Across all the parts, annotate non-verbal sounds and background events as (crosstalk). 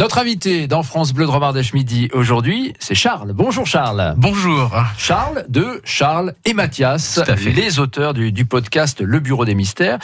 Notre invité dans France Bleu de Romardèche Midi aujourd'hui, c'est Charles. Bonjour Charles. Bonjour. Charles de Charles et Mathias, les auteurs du, podcast Le Bureau des Mystères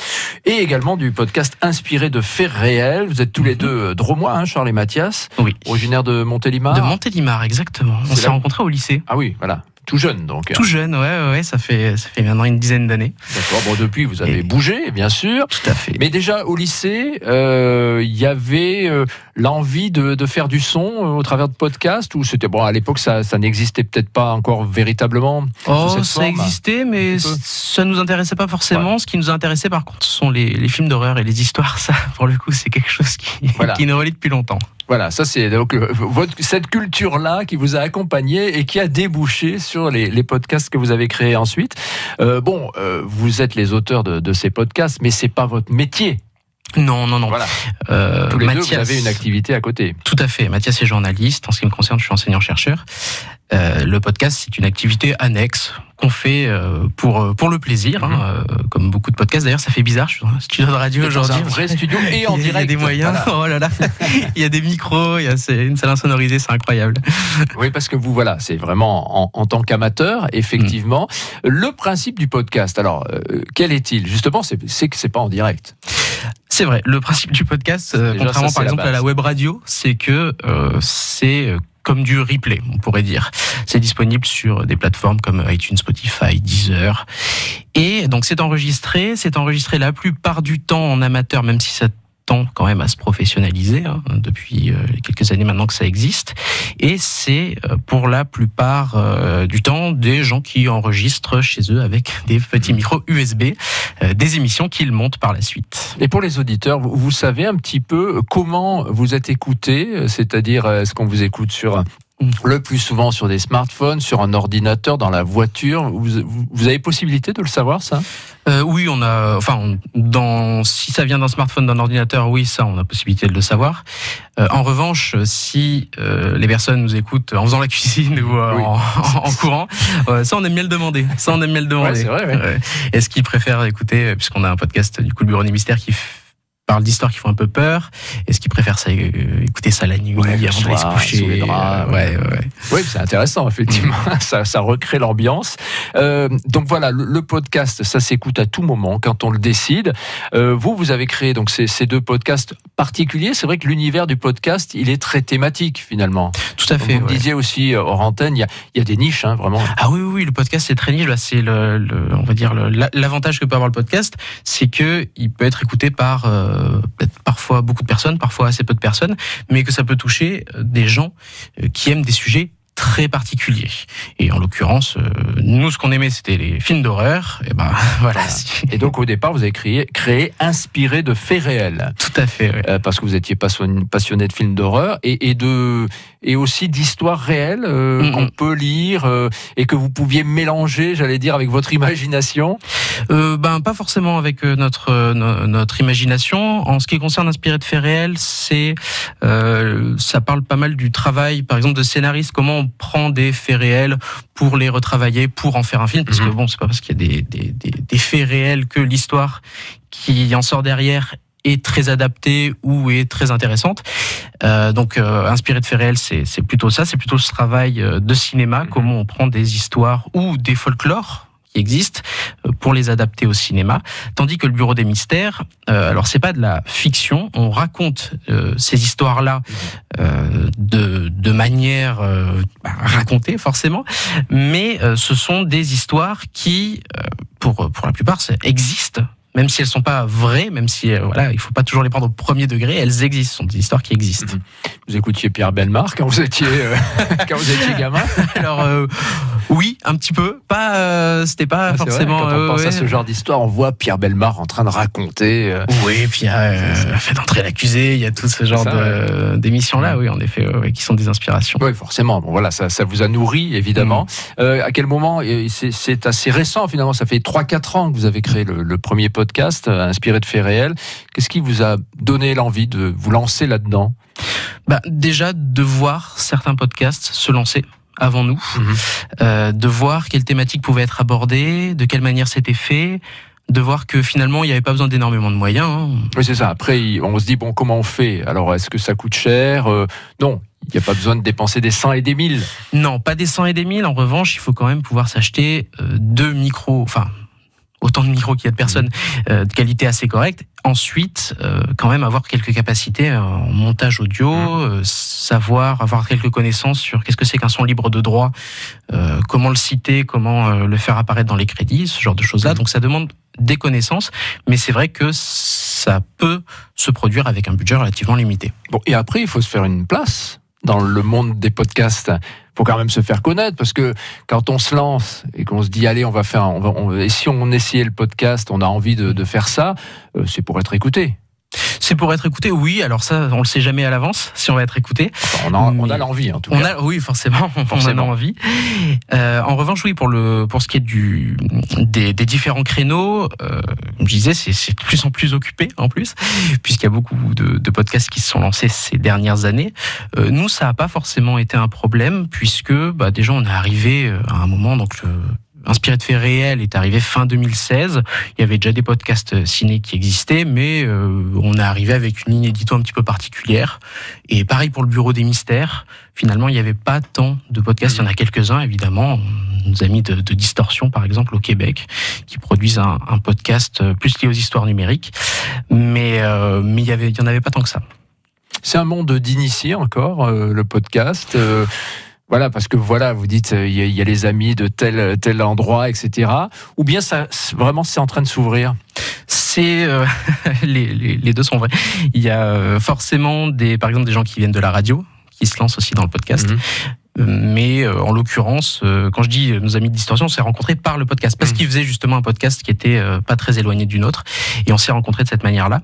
et également du podcast inspiré de faits réels. Vous êtes tous les mhm. deux dromois, hein, Charles et Mathias. Oui. Originaires de Montélimar. De Montélimar, exactement. On s'est rencontrés au lycée. Ah oui, voilà. Tout jeune, donc. Tout jeune, ouais, ouais, ça fait, ça fait maintenant une dizaine d'années. D'accord. Bon, depuis, vous avez bougé, bien sûr. Tout à fait. Mais déjà au lycée, euh, il y avait euh, l'envie de, de, faire du son euh, au travers de podcasts ou c'était bon à l'époque ça, ça n'existait peut-être pas encore véritablement. Oh, ça existait, mais ça nous intéressait pas forcément. Ce qui nous intéressait par contre, ce sont les, les films d'horreur et les histoires. (laughs) Ça, pour le coup, c'est quelque chose qui, qui nous relie depuis longtemps. Voilà, ça c'est donc euh, cette culture-là qui vous a accompagné et qui a débouché sur les, podcasts que vous avez créés ensuite. Euh, bon, euh, vous êtes les auteurs de, ces podcasts, mais c'est pas votre métier. Non, non, non. Voilà. Tous les deux, vous avez une activité à côté. Tout à fait. Mathias est journaliste. En ce qui me concerne, je suis enseignant-chercheur. le podcast, c'est une activité annexe qu'on fait euh, pour euh, pour le plaisir, hein, mhm. euh, comme beaucoup de podcasts. D'ailleurs, ça fait bizarre. Je suis dans un studio de radio aujourd'hui. Un vrai studio et (laughs) en direct. Il y a des moyens. (laughs) Oh là là. il y a des micros. Il y a une salle insonorisée. C'est incroyable. (laughs) Oui, parce que vous, voilà, c'est vraiment en, en tant qu'amateur, effectivement, mm. le principe du podcast. Alors, quel est-il? Justement, c'est que c'est pas en direct. C'est vrai. Le principe du podcast, contrairement par exemple à la web radio, c'est que c'est comme du replay, on pourrait dire. C'est disponible sur des plateformes comme iTunes, Spotify, Deezer. Et donc c'est enregistré, c'est enregistré la plupart du temps en amateur, même si ça temps quand même à se professionnaliser hein, depuis euh, quelques années maintenant que ça existe et c'est euh, pour la plupart euh, du temps des gens qui enregistrent chez eux avec (laughs) des petits mmh. micros USB des émissions qu'ils montent par la suite. Et pour les auditeurs, vous savez un petit peu comment vous êtes écouté, c'est-à-dire est-ce qu'on vous écoute sur le plus souvent sur des smartphones, sur un ordinateur, dans la voiture. Vous, vous avez possibilité de le savoir, ça? Euh, Oui, on a. Enfin, dans, si ça vient d'un smartphone, d'un ordinateur, oui, ça, on a possibilité de le savoir. Euh, en revanche, si euh, les personnes nous écoutent en faisant la (laughs) cuisine ou euh, en, en, courant, ça, on aime bien le demander. Ça, on aime bien le demander. Ouais, vrai, Est-ce qu'ils préfèrent écouter, puisqu'on a un podcast du coup le Bureau des Mystères qui parle d'histoires qui font un peu peur. Est-ce qu'ils préfèrent ça, euh, écouter ça la nuit avant d'aller se coucher ouais, ouais, ouais. c'est intéressant, effectivement. Mm. (laughs) ça, ça recrée l'ambiance. Euh, donc voilà, le, podcast, ça s'écoute à tout moment quand on le décide. Euh, vous, vous avez créé donc ces, ces deux podcasts particuliers. C'est vrai que l'univers du podcast, il est très thématique finalement. Tout à fait. Vous disiez aussi euh, hors antenne, il y a, y a des niches, hein, vraiment. Ah oui, oui, le podcast c'est très niche. C'est le, le, on va dire l'avantage que peut avoir le podcast, c'est que il peut être écouté par euh, euh, peut-être parfois beaucoup de personnes, parfois assez peu de personnes, mais que ça peut toucher euh, des gens euh, qui aiment des sujets très particuliers. Et en l'occurrence, nous, ce qu'on aimait, c'était les films d'horreur. Et ben (laughs) voilà. Et donc au départ, vous avez créé, créé inspiré de faits réels. Tout à fait. parce que vous étiez passionné de films d'horreur et, et de et aussi d'histoires réelles euh, qu'on peut lire euh, et que vous pouviez mélanger, j'allais dire, avec votre imagination euh, Ben pas forcément avec euh, notre euh, notre imagination. En ce qui concerne inspiré de faits réels, c'est ça parle pas mal du travail, par exemple, de scénariste. Comment on prend des faits réels pour les retravailler, pour en faire un film, parce que mhm. bon, c'est pas parce qu'il y a des, des, des, des faits réels que l'histoire qui en sort derrière est très adaptée ou est très intéressante. Euh, donc, euh, inspiré de faits réels, c'est plutôt ça. C'est plutôt ce travail euh, de cinéma, mhm. comment on prend des histoires ou des folklores qui existent euh, pour les adapter au cinéma. Tandis que le Bureau des mystères, euh, alors c'est pas de la fiction, on raconte euh, ces histoires-là euh, de, de manière bah, racontée forcément, mais ce sont des histoires qui, pour, pour la plupart, existent même si elles sont pas vraies, même si euh, voilà, il faut pas toujours les prendre au premier degré, elles existent, ce sont des histoires qui existent. Mhm. Vous écoutiez Pierre Belmar quand vous étiez euh, (laughs) quand vous étiez gamin? Alors euh, oui, un petit peu. Pas, c'était pas ah, forcément. quand on pense à ce genre d'histoire, on voit Pierre Belmar en train de raconter. Oui, puis il y a fait entrer l'accusé, il y a tout ce genre d'émissions là, oui, en effet, qui sont des inspirations. Oui, forcément. Bon voilà, ça, ça vous a nourri évidemment. Mhm. à quel moment C'est assez récent finalement. Ça fait 3-4 ans que vous avez créé le, le premier podcast podcast euh, inspiré de faits réels. Qu'est-ce qui vous a donné l'envie de vous lancer là-dedans? Bah, Déjà de voir certains podcasts se lancer avant nous, mhm. euh, de voir quelles thématiques pouvaient être abordées, de quelle manière c'était fait, de voir que finalement il n'y avait pas besoin d'énormément de moyens. Hein. Oui, c'est ça. Après, on se dit bon, comment on fait? Alors, est-ce que ça coûte cher? Euh, Non, il n'y a pas besoin de dépenser des 100 et des 1000. Non, pas des 100 et des 1000. En revanche, il faut quand même pouvoir s'acheter deux micros, enfin autant de micros qu'il y a de personnes, euh, de qualité assez correcte. Ensuite, euh, quand même avoir quelques capacités en montage audio, mmh. savoir avoir quelques connaissances sur qu'est-ce que c'est qu'un son libre de droit, comment le citer, comment le faire apparaître dans les crédits, ce genre de choses-là. Mmh. Donc ça demande des connaissances, mais c'est vrai que ça peut se produire avec un budget relativement limité. Bon, et après, il faut se faire une place dans le monde des podcasts, faut quand même se faire connaître parce que quand on se lance et qu'on se dit allez on va faire, et si on essayait le podcast, on a envie de, faire ça, euh, c'est pour être écouté. C'est pour être écouté, oui. Alors ça, on le sait jamais à l'avance si on va être écouté. on, a, l'envie, en tout on cas. A, oui, forcément, forcément. (laughs) on a envie. Euh, en revanche, oui, pour le pour ce qui est du des, différents créneaux, euh, je disais, c'est de plus en plus occupé en plus, puisqu'il y a beaucoup de, podcasts qui se sont lancés ces dernières années. Euh, nous, ça n'a pas forcément été un problème, puisque bah, déjà on est arrivé à un moment donc Inspiré de faits réels est arrivé fin 2016. Il y avait déjà des podcasts ciné qui existaient, mais euh, on est arrivé avec une ligne édito un petit peu particulière. Et pareil pour le Bureau des Mystères. Finalement, il n'y avait pas tant de podcasts. Il y en a quelques-uns, évidemment. Nos amis de, de, Distorsion, par exemple, au Québec, qui produisent un, podcast plus lié aux histoires numériques. Mais, euh, il n'y en avait pas tant que ça. C'est un monde d'initiés encore, euh, le podcast. Euh, voilà, parce que voilà, vous dites euh, il y, a les amis de tel tel endroit, etc. Ou bien ça vraiment c'est en train de s'ouvrir. C'est euh, (laughs) les, les, deux sont vrais. Il y a euh, forcément des par exemple des gens qui viennent de la radio qui se lancent aussi dans le podcast. Mhm. Mais en l'occurrence, quand je dis nos amis de distorsion, on s'est rencontrés par le podcast parce mhm. qu'ils faisaient justement un podcast qui était pas très éloigné du nôtre et on s'est rencontrés de cette manière-là.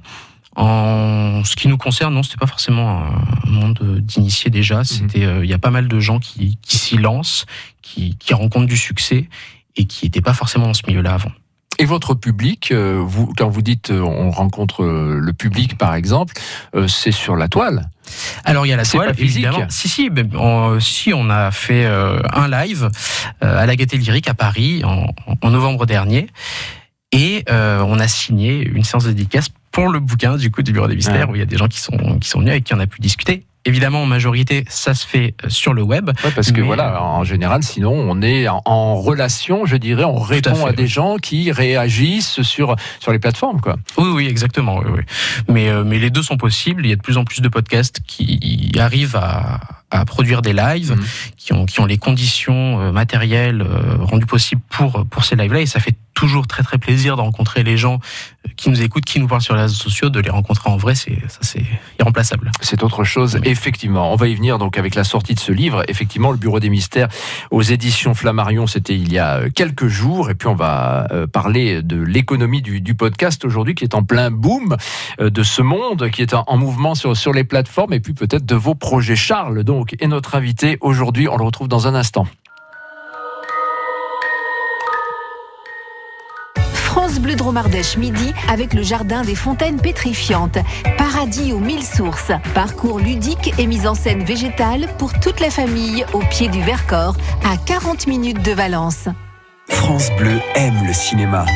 En ce qui nous concerne, non, c'était pas forcément un monde d'initiés déjà. Mhm. C'était, euh, il y a pas mal de gens qui, qui s'y lancent, qui, qui rencontrent du succès et qui n'étaient pas forcément dans ce milieu-là avant. Et votre public, euh, vous, quand vous dites euh, on rencontre le public par exemple, c'est sur la toile. Alors il y a la toile, évidemment. Si si, on, si on a fait un live à la Gaîté Lyrique à Paris en, en novembre dernier. Et euh, on a signé une séance de dédicace pour le bouquin du coup du Bureau des Mystères, où il y a des gens qui sont, qui sont venus et qui en a pu discuter. Évidemment, en majorité, ça se fait euh, sur le web. parce que voilà, en général, sinon, on est en, relation, je dirais, on répond à, des gens qui réagissent sur, sur les plateformes, quoi. Oui, oui, exactement. Oui, oui. Mais, euh, mais les deux sont possibles. Il y a de plus en plus de podcasts qui arrivent à, à produire des lives mhm. qui, ont, qui ont les conditions euh, matérielles rendues possibles pour, pour ces lives-là. Et ça fait toujours très très plaisir de rencontrer les gens qui nous écoutent, qui nous parlent sur les réseaux sociaux, de les rencontrer en vrai, c'est ça c'est irremplaçable. C'est autre chose, effectivement. On va y venir donc avec la sortie de ce livre. Effectivement, le Bureau des mystères aux éditions Flammarion, c'était il y a euh, quelques jours. Et puis on va euh, parler de l'économie du, podcast aujourd'hui, qui est en plein boom, euh, de ce monde qui est en, en mouvement sur, sur les plateformes, et puis peut-être de vos projets. Charles, donc, est notre invité aujourd'hui. On le retrouve dans un instant. France Bleu Dromardèche midi avec le jardin des fontaines pétrifiantes. Paradis aux mille sources. Parcours ludique et mise en scène végétale pour toute la famille au pied du Vercors à 40 minutes de Valence. France Bleu aime le cinéma.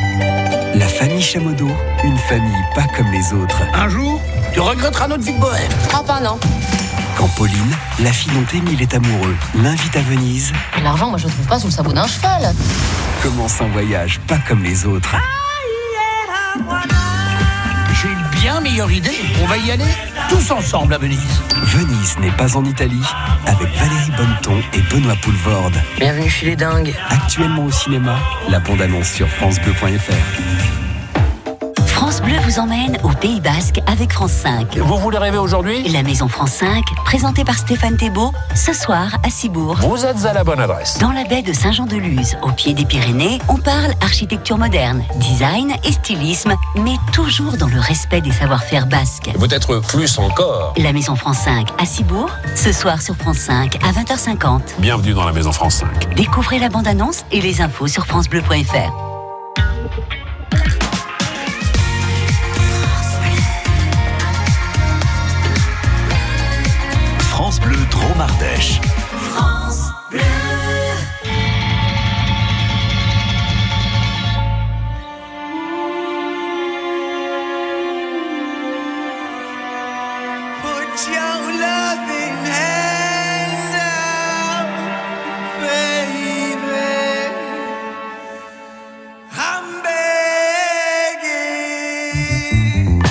La famille Chamodo, une famille pas comme les autres. Un jour, tu regretteras notre vie de bohème. Oh, non. Quand Pauline, la fille dont Émile est amoureux, l'invite à Venise. L'argent, moi je le trouve pas sous le sabot d'un cheval. Commence un voyage pas comme les autres. J'ai une bien meilleure idée. On va y aller tous ensemble à Venise. Venise n'est pas en Italie avec Valérie Bonneton et Benoît Poulvorde. Bienvenue chez les dingues. Actuellement au cinéma, la bande-annonce sur francebleu.fr. France Bleu vous emmène au Pays Basque avec France 5. Vous voulez rêver aujourd'hui? La Maison France 5, présentée par Stéphane Thébault, ce soir à Cibourg. Vous êtes à la bonne adresse. Dans la baie de Saint-Jean-de-Luz, au pied des Pyrénées, on parle architecture moderne, design et stylisme, mais toujours dans le respect des savoir-faire basques. Peut-être plus encore. La Maison France 5 à Cibourg, ce soir sur France 5 à 20h50. Bienvenue dans la Maison France 5. Découvrez la bande-annonce et les infos sur francebleu.fr. Put your loving hand baby. I'm begging.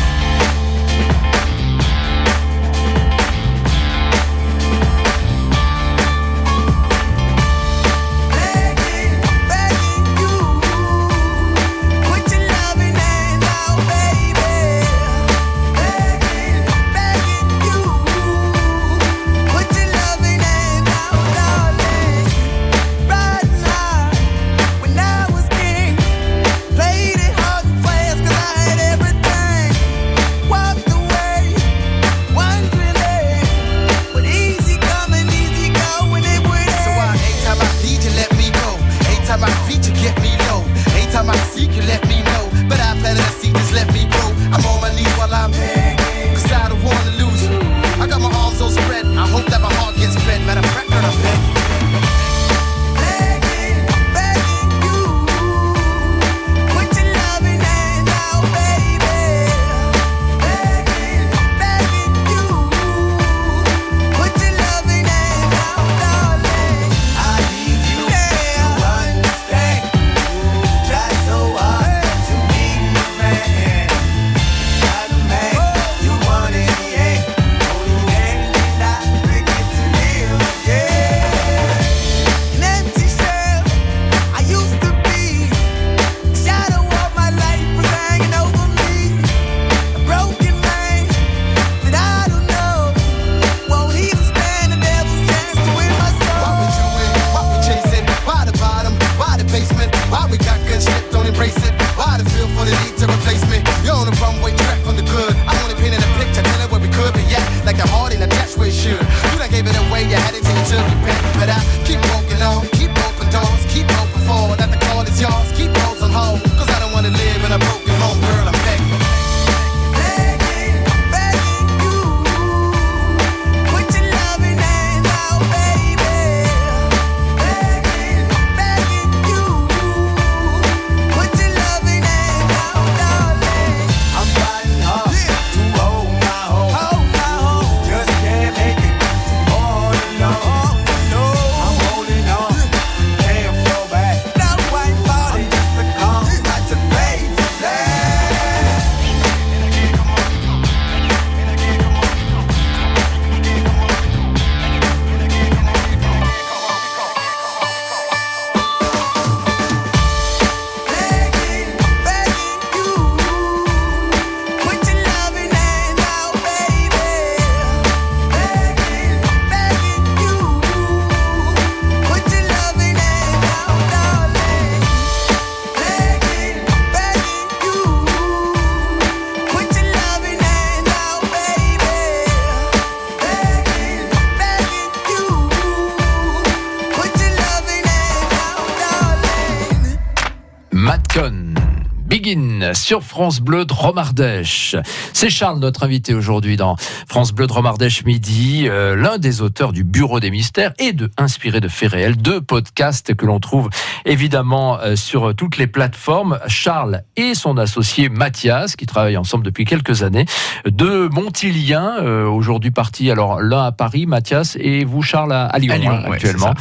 Sur France Bleu de Romardèche. C'est Charles, notre invité aujourd'hui dans France Bleu de Romardèche Midi, euh, l'un des auteurs du Bureau des Mystères et de Inspiré de faits réels, deux podcasts que l'on trouve évidemment euh, sur toutes les plateformes. Charles et son associé Mathias, qui travaillent ensemble depuis quelques années, de Montiliens, euh, aujourd'hui partis, alors l'un à Paris, Mathias, et vous Charles à, Lyon, Lyon hein, actuellement.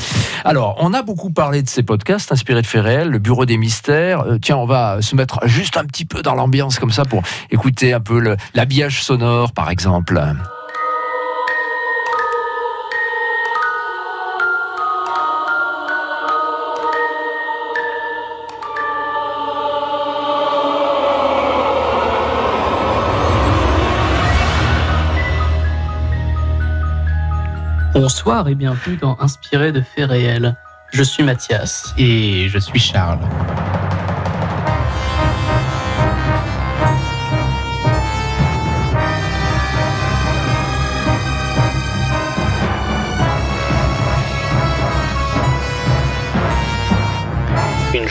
alors, on a beaucoup parlé de ces podcasts inspirés de faits réels, le Bureau des Mystères. tiens, on va se mettre juste un petit peu dans l'ambiance comme ça pour écouter un peu l'habillage sonore par exemple. Bonsoir et bienvenue dans Inspiré de faits réels. Je suis Mathias. Et je suis Charles.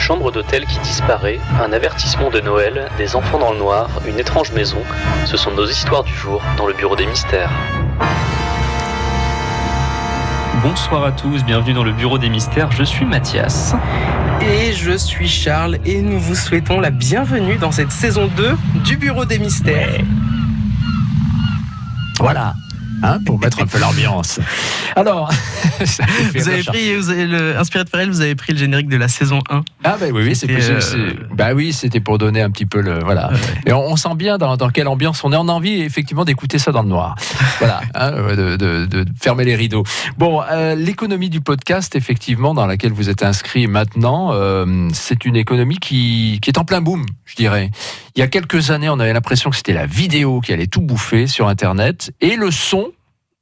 Chambre d'hôtel qui disparaît, un avertissement de Noël, des enfants dans le noir, une étrange maison, ce sont nos histoires du jour dans le bureau des mystères. Bonsoir à tous, bienvenue dans le bureau des mystères, je suis Mathias. Et je suis Charles et nous vous souhaitons la bienvenue dans cette saison 2 du bureau des mystères. Voilà, Hein, pour mettre un peu l'ambiance. Alors, (laughs) vous avez pris, vous avez le, inspiré de Ferrel, vous avez pris le générique de la saison 1. Ah bah oui, oui, c'est, euh... bah oui, c'était pour donner un petit peu le voilà. Et on, sent bien dans, dans, quelle ambiance on est. On a envie effectivement d'écouter ça dans le noir. (laughs) voilà, hein, de, de, de, fermer les rideaux. Bon, euh, l'économie du podcast, effectivement, dans laquelle vous êtes inscrit maintenant, euh, c'est une économie qui, qui est en plein boom, je dirais. Il y a quelques années, on avait l'impression que c'était la vidéo qui allait tout bouffer sur Internet et le son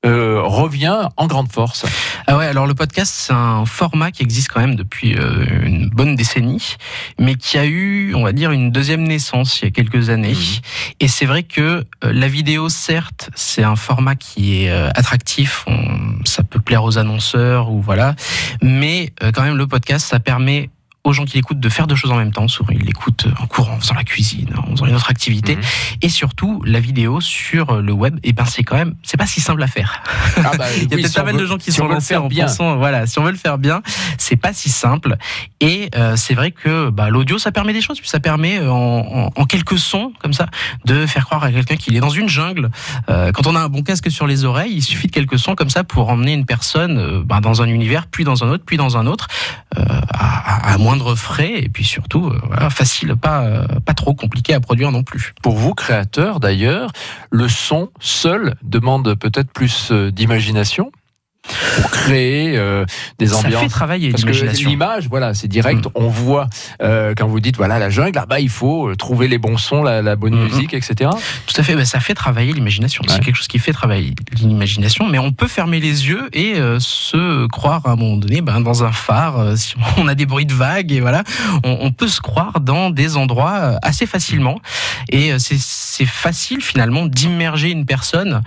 euh, revient en grande force. Ah ouais, alors le podcast, c'est un format qui existe quand même depuis euh, une bonne décennie, mais qui a eu, on va dire, une deuxième naissance il y a quelques années. Mmh. Et c'est vrai que euh, la vidéo, certes, c'est un format qui est attractif, ça peut plaire aux annonceurs ou voilà, mais quand même le podcast, ça permet aux gens qui l'écoutent de faire deux choses en même temps. Souvent, ils l'écoutent en courant, en faisant la cuisine, en faisant une autre activité. Mhm. Et surtout, la vidéo sur le web, et eh ben, c'est quand même, c'est pas si simple à faire. Ah bah, (laughs) Il y a peut-être pas mal de gens qui sont lancés en bien. pensant, voilà, si on veut le faire bien, c'est pas si simple. Et euh, c'est vrai que bah, l'audio, ça permet des choses. Puis ça permet, euh, en, en, quelques sons, comme ça, de faire croire à quelqu'un qu'il est dans une jungle. Euh, quand on a un bon casque sur les oreilles, il suffit de quelques sons comme ça pour emmener une personne euh, bah, dans un univers, puis dans un autre, puis dans un autre, euh, à, à, à moindre frais et puis surtout euh, facile, pas, euh, pas trop compliqué à produire non plus. Pour vous, créateurs d'ailleurs, le son seul demande peut-être plus euh, d'imagination pour créer euh, des ambiances. Ça fait travailler Parce que l'image, voilà, c'est direct. Mm. On voit euh, quand vous dites voilà la jungle, là-bas il faut euh, trouver les bons sons, la, la bonne mm-hmm. musique, etc. Tout à fait. Bah, ça fait travailler l'imagination. C'est quelque chose qui fait travailler l'imagination. Mais on peut fermer les yeux et euh, se croire à un moment donné ben, dans un phare. Si (laughs) on a des bruits de vagues et voilà, on, on peut se croire dans des endroits assez facilement. Et c'est facile finalement d'immerger une personne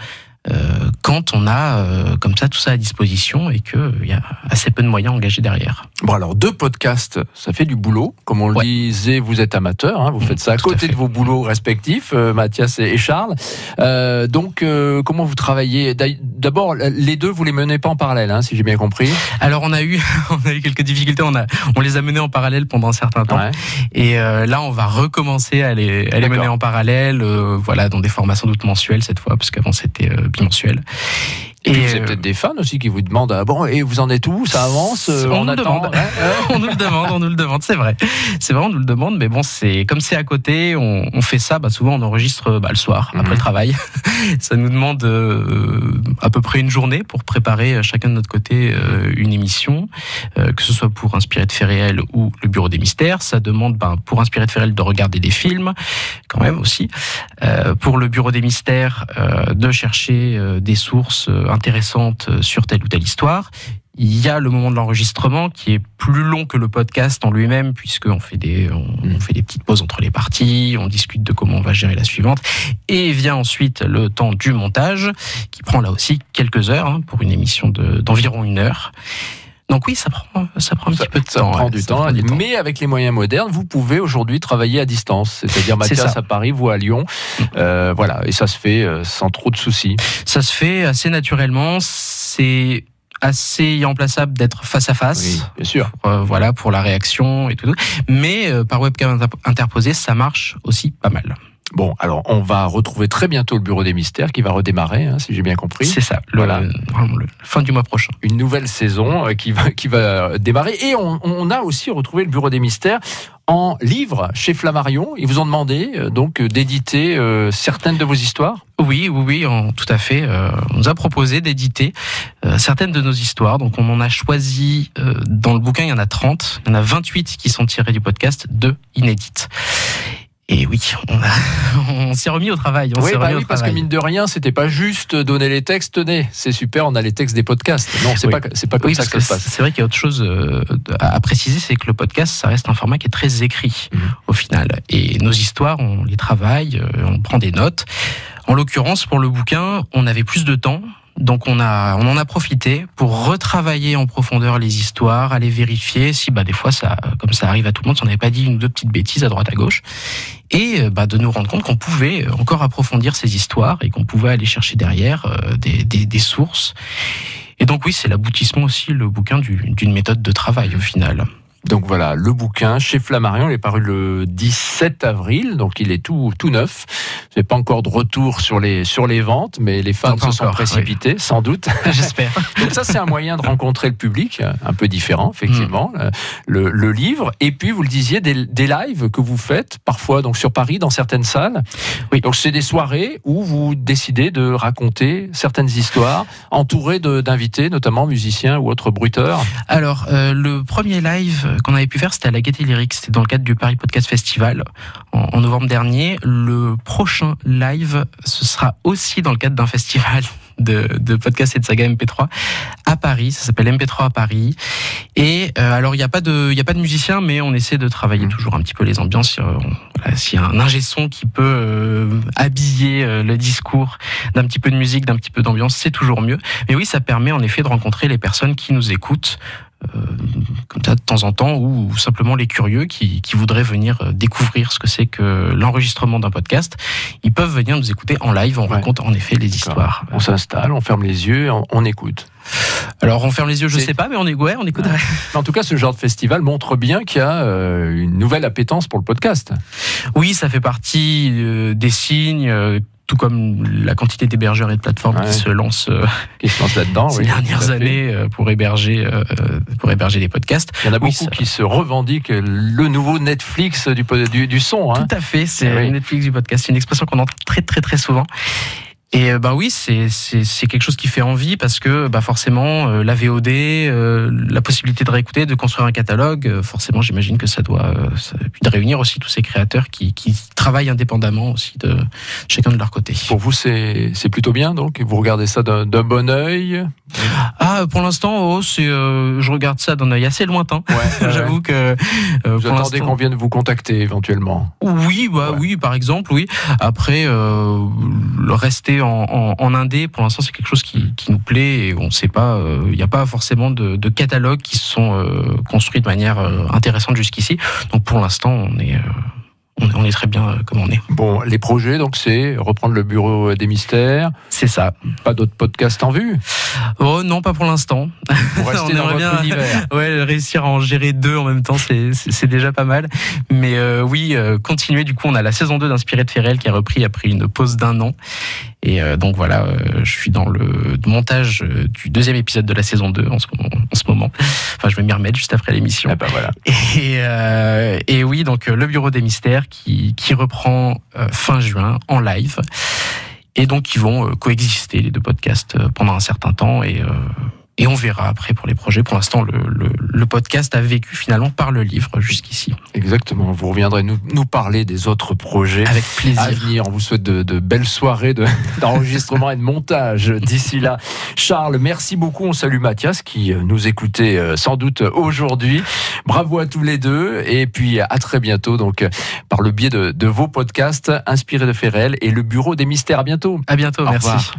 quand on a euh, comme ça tout ça à disposition et qu'il y a assez peu de moyens engagés derrière. Bon alors deux podcasts, ça fait du boulot. Comme on le disait, vous êtes amateur, hein, vous faites ça à côté de vos boulots respectifs, euh, Mathias et Charles. Euh, donc comment vous travaillez? D'abord, les deux, vous les menez pas en parallèle, hein, si j'ai bien compris. Alors on a eu, (laughs) on a eu quelques difficultés. On a, on les a menés en parallèle pendant un certain temps. Ouais. Et là, on va recommencer à les, à les mener en parallèle, voilà, dans des formats sans doute mensuelles cette fois, parce qu'avant c'était bimensuel. Et, et vous avez peut-être des fans aussi qui vous demandent ah bon et vous en êtes où? Ça avance on, on nous attend demande. (laughs) on nous le demande on nous le demande c'est vrai. C'est vrai on nous le demande mais bon c'est comme c'est à côté on, on, fait ça bah, souvent on enregistre bah, le soir mm -hmm. après le travail. (laughs) Ça nous demande euh, à peu près une journée pour préparer chacun de notre côté euh, une émission euh, que ce soit pour inspirer de faits réels ou le bureau des mystères. Ça demande bah, pour inspirer de faits réels de regarder des films quand même aussi euh, pour le bureau des mystères euh, de chercher euh, des sources intéressante sur telle ou telle histoire. Il y a le moment de l'enregistrement qui est plus long que le podcast en lui-même puisqu'on fait des on, on, fait des petites pauses entre les parties, on discute de comment on va gérer la suivante et vient ensuite le temps du montage qui prend là aussi quelques heures hein, pour une émission d'environ de, une heure. Donc oui, ça prend, ça prend un petit peu de Ça temps. prend ouais, du ça temps, prend du temps. mais avec les moyens modernes, vous pouvez aujourd'hui travailler à distance. C'est-à-dire (laughs) C'est Mathias à Paris, vous à Lyon. Euh, voilà, et ça se fait euh, sans trop de soucis. Ça se fait assez naturellement. C'est assez remplaçable d'être face à face. Oui, bien sûr. Euh, voilà pour la réaction et tout. Mais euh, par webcam inter- interposée, ça marche aussi pas mal. Bon, alors on va retrouver très bientôt le Bureau des Mystères qui va redémarrer, hein, si j'ai bien compris. C'est ça. Le, Voilà. le- fin du mois prochain. Une nouvelle saison euh, qui va, qui va démarrer. Et on, on a aussi retrouvé le Bureau des Mystères en livre chez Flammarion. Ils vous ont demandé euh, donc euh, d'éditer euh, certaines de vos histoires. Oui, oui, oui, en- tout à fait. Euh, on nous a proposé d'éditer euh, certaines de nos histoires. Donc, on en a choisi, euh, dans le bouquin, il y en a 30. Il y en a 28 qui sont tirés du podcast, deux inédites. Et oui, on, a- (laughs) on s'est remis au travail. On oui, bah remis oui au parce que mine de rien, c'était pas juste donner les textes, tenez, c'est super, on a les textes des podcasts. Non, c'est Oui. pas, c'est pas comme Oui, ça que que ça se passe. c'est vrai qu'il y a autre chose euh, à à préciser, c'est que le podcast, ça reste un format qui est très écrit Mhm. au final. Et nos histoires, on les travaille, euh, on prend des notes. En l'occurrence, pour le bouquin, on avait plus de temps. Donc on a, on en a profité pour retravailler en profondeur les histoires, aller vérifier si, bah, des fois, ça, comme ça arrive à tout le monde, si on n'avait pas dit une ou deux petites bêtises à droite à gauche, et euh, bah, de nous rendre compte qu'on pouvait encore approfondir ces histoires et qu'on pouvait aller chercher derrière euh, des, des, des sources. Et donc oui, c'est l'aboutissement aussi, le bouquin du- d'une méthode de travail au final. Donc voilà, le bouquin chez Flammarion, il est paru le 17 avril, donc il est tout, tout neuf. C'est pas encore de retour sur les, sur les ventes, mais les fans se sont précipités, sans doute. (laughs) J'espère. (laughs) Donc ça, c'est un moyen de rencontrer le public, un peu différent, effectivement, Hmm. le, le livre. Et puis, vous le disiez, des, des lives que vous faites, parfois donc sur Paris, dans certaines salles. Oui. Donc c'est des soirées où vous décidez de raconter certaines histoires, entourées d'invités, notamment musiciens ou autres bruiteurs. Alors, euh, le premier live qu'on avait pu faire, c'était à la Gaieté Lyrique. C'était dans le cadre du Paris Podcast Festival en, en novembre dernier. Le prochain live, ce sera aussi dans le cadre d'un festival de, de podcast et de saga MP3 à Paris. Ça s'appelle MP3 à Paris. Et euh, alors, il n'y a pas de, il a pas de musicien, mais on essaie de travailler Mhm. toujours un petit peu les ambiances. Euh, voilà, S'il y a un ingé son qui peut euh, habiller le discours d'un petit peu de musique, d'un petit peu d'ambiance, c'est toujours mieux. Mais oui, ça permet en effet de rencontrer les personnes qui nous écoutent. Euh, comme ça de temps en temps ou, ou simplement les curieux qui, qui voudraient venir euh, découvrir ce que c'est que l'enregistrement d'un podcast ils peuvent venir nous écouter en live on Ouais. raconte en effet les histoires On s'installe, on ferme les yeux, on, on écoute. alors on ferme les yeux je C'est- sais pas mais on est ouais on écoute En tout cas, ce genre de festival montre bien qu'il y a euh, une nouvelle appétence pour le podcast. oui ça fait partie des signes tout comme la quantité d'hébergeurs et de plateformes Ouais. (laughs) qui se lancent euh, Qui se lance là-dedans. (laughs) ces oui, dernières années euh, pour héberger euh, pour héberger des podcasts Il y en a Oui, beaucoup ça- qui se revendiquent le nouveau Netflix du, du, du son. Hein. Tout à fait, c'est Eh oui. Netflix du podcast. C'est une expression qu'on entend très très très souvent. Et euh, bah oui, c'est c'est quelque chose qui fait envie parce que bah forcément euh, la VOD, euh, la possibilité de réécouter, de construire un catalogue, forcément j'imagine que ça doit ça- de réunir aussi tous ces créateurs qui qui travaillent indépendamment aussi de chacun de leur côté. Pour vous, c'est plutôt bien, donc? Vous regardez ça d'un d'un bon œil? Ah pour l'instant, oh, c'est euh, je regarde ça d'un œil assez lointain. Ouais, (laughs) J'avoue que euh, Vous attendez qu'on vienne vous contacter éventuellement Oui, bah Ouais. oui, par exemple, oui. Après, euh, le rester en, en, en indé, pour l'instant, c'est quelque chose qui, qui nous plaît et on ne sait pas. euh, Il n'y a pas forcément de, de catalogues qui se sont euh, construits de manière euh, intéressante jusqu'ici. Donc, pour l'instant, on est, euh, on, est- on est très bien euh, comme on est. Bon, les projets, donc, c'est reprendre le bureau des mystères. C'est ça. Pas d'autres podcasts en vue? Oh non, pas pour l'instant. Pour (laughs) rester On dans votre bien- univers. (laughs) Ouais, réussir à en gérer deux en même temps, c'est déjà pas mal. Mais euh, oui, euh, continuer. Du coup, on a la saison 2 d'Inspiré de Ferrel qui a repris après une pause d'un an. Et euh, donc voilà, euh, je suis dans le montage euh, du deuxième épisode de la saison 2 en ce moment. En ce moment. Enfin, je vais m'y remettre juste après l'émission. Ah bah voilà. Et, euh, et oui, donc le Bureau des Mystères qui, qui reprend fin juin en live. Et donc, ils vont coexister, les deux podcasts, pendant un certain temps. Et, euh, et on verra après pour les projets. Pour l'instant, le, le, le podcast a vécu finalement par le livre jusqu'ici. Exactement. Vous reviendrez nous, nous parler des autres projets. Avec à plaisir. venir. On vous souhaite de, de belles soirées de- (laughs) d'enregistrement et de montage d'ici là. Charles, merci beaucoup. On salue Mathias qui euh, nous écoutait euh, sans doute aujourd'hui. Bravo à tous les deux et puis à très bientôt donc par le biais de, de vos podcasts Inspirés de réels et le Bureau des mystères. À bientôt. À bientôt. Au merci. revoir.